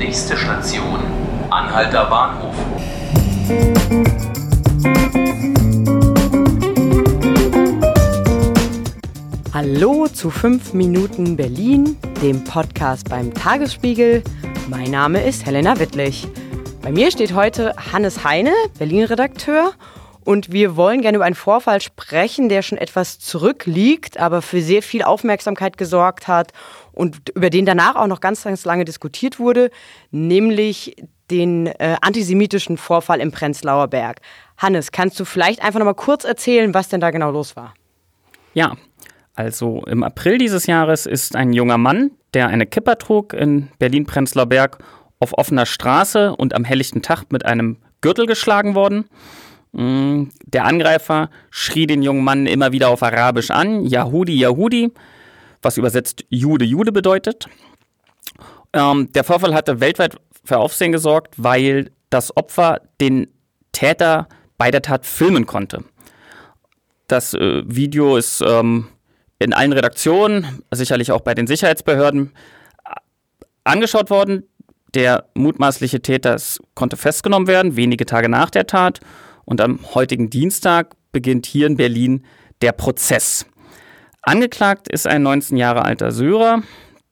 Nächste Station, Anhalter Bahnhof. Hallo zu 5 Minuten Berlin, dem Podcast beim Tagesspiegel. Mein Name ist Helena Wittlich. Bei mir steht heute Hannes Heine, Berlin-Redakteur. Und wir wollen gerne über einen Vorfall sprechen, der schon etwas zurückliegt, aber für sehr viel Aufmerksamkeit gesorgt hat und über den danach auch noch ganz, ganz lange diskutiert wurde, nämlich den äh, antisemitischen Vorfall im Prenzlauer Berg. Hannes, kannst du vielleicht einfach noch mal kurz erzählen, was denn da genau los war? Ja, also im April dieses Jahres ist ein junger Mann, der eine Kipper trug in Berlin-Prenzlauer Berg, auf offener Straße und am helllichten Tag mit einem Gürtel geschlagen worden. Mm, der Angreifer schrie den jungen Mann immer wieder auf Arabisch an, Yahudi, Yahudi, was übersetzt Jude, Jude bedeutet. Ähm, der Vorfall hatte weltweit für Aufsehen gesorgt, weil das Opfer den Täter bei der Tat filmen konnte. Das äh, Video ist ähm, in allen Redaktionen, sicherlich auch bei den Sicherheitsbehörden, angeschaut worden. Der mutmaßliche Täter konnte festgenommen werden, wenige Tage nach der Tat. Und am heutigen Dienstag beginnt hier in Berlin der Prozess. Angeklagt ist ein 19 Jahre alter Syrer,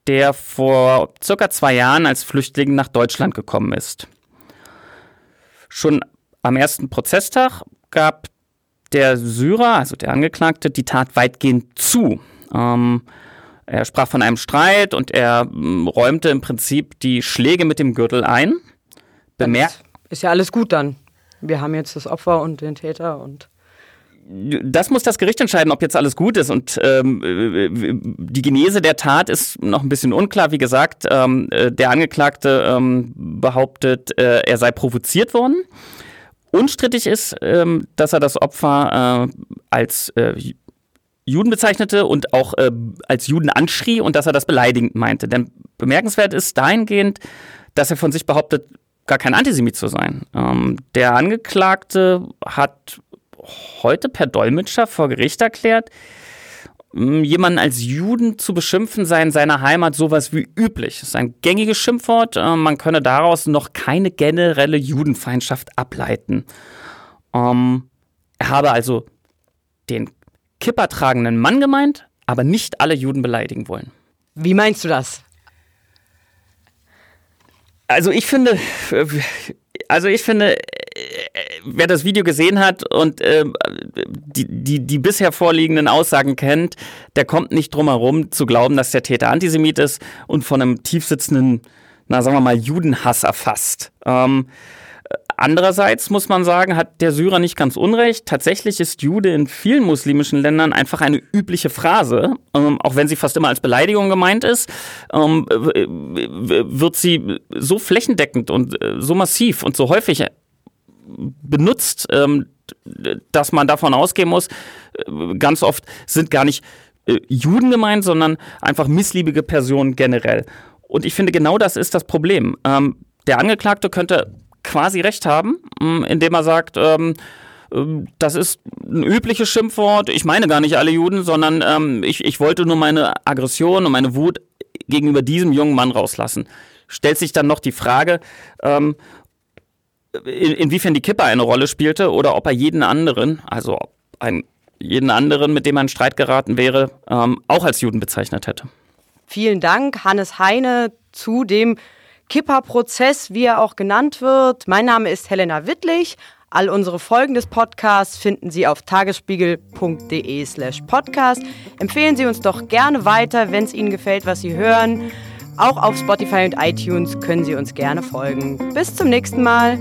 der vor circa zwei Jahren als Flüchtling nach Deutschland gekommen ist. Schon am ersten Prozesstag gab der Syrer, also der Angeklagte, die Tat weitgehend zu. Ähm, er sprach von einem Streit und er mm, räumte im Prinzip die Schläge mit dem Gürtel ein. Bemerkt. Ist ja alles gut dann. Wir haben jetzt das Opfer und den Täter und das muss das Gericht entscheiden, ob jetzt alles gut ist. Und ähm, die Genese der Tat ist noch ein bisschen unklar. Wie gesagt, ähm, äh, der Angeklagte ähm, behauptet, äh, er sei provoziert worden. Unstrittig ist, ähm, dass er das Opfer äh, als äh, Juden bezeichnete und auch äh, als Juden anschrie und dass er das beleidigend meinte. Denn bemerkenswert ist dahingehend, dass er von sich behauptet, gar kein Antisemit zu sein. Ähm, der Angeklagte hat heute per Dolmetscher vor Gericht erklärt, hm, jemanden als Juden zu beschimpfen sei in seiner Heimat sowas wie üblich. Das ist ein gängiges Schimpfwort. Äh, man könne daraus noch keine generelle Judenfeindschaft ableiten. Ähm, er habe also den kippertragenden Mann gemeint, aber nicht alle Juden beleidigen wollen. Wie meinst du das? Also ich finde, also ich finde, wer das Video gesehen hat und äh, die, die, die bisher vorliegenden Aussagen kennt, der kommt nicht drum herum zu glauben, dass der Täter Antisemit ist und von einem tiefsitzenden, na sagen wir mal, Judenhass erfasst. Ähm, Andererseits muss man sagen, hat der Syrer nicht ganz unrecht. Tatsächlich ist Jude in vielen muslimischen Ländern einfach eine übliche Phrase, ähm, auch wenn sie fast immer als Beleidigung gemeint ist, ähm, wird sie so flächendeckend und äh, so massiv und so häufig benutzt, ähm, dass man davon ausgehen muss, äh, ganz oft sind gar nicht äh, Juden gemeint, sondern einfach missliebige Personen generell. Und ich finde, genau das ist das Problem. Ähm, der Angeklagte könnte quasi recht haben, mm, indem er sagt, ähm, ähm, das ist ein übliches Schimpfwort. Ich meine gar nicht alle Juden, sondern ähm, ich, ich wollte nur meine Aggression und meine Wut gegenüber diesem jungen Mann rauslassen. Stellt sich dann noch die Frage, ähm, in, inwiefern die Kipper eine Rolle spielte oder ob er jeden anderen, also einen, jeden anderen, mit dem er in Streit geraten wäre, ähm, auch als Juden bezeichnet hätte. Vielen Dank, Hannes Heine, zu dem Kipper-Prozess, wie er auch genannt wird. Mein Name ist Helena Wittlich. All unsere Folgen des Podcasts finden Sie auf tagesspiegel.de slash podcast. Empfehlen Sie uns doch gerne weiter, wenn es Ihnen gefällt, was Sie hören. Auch auf Spotify und iTunes können Sie uns gerne folgen. Bis zum nächsten Mal.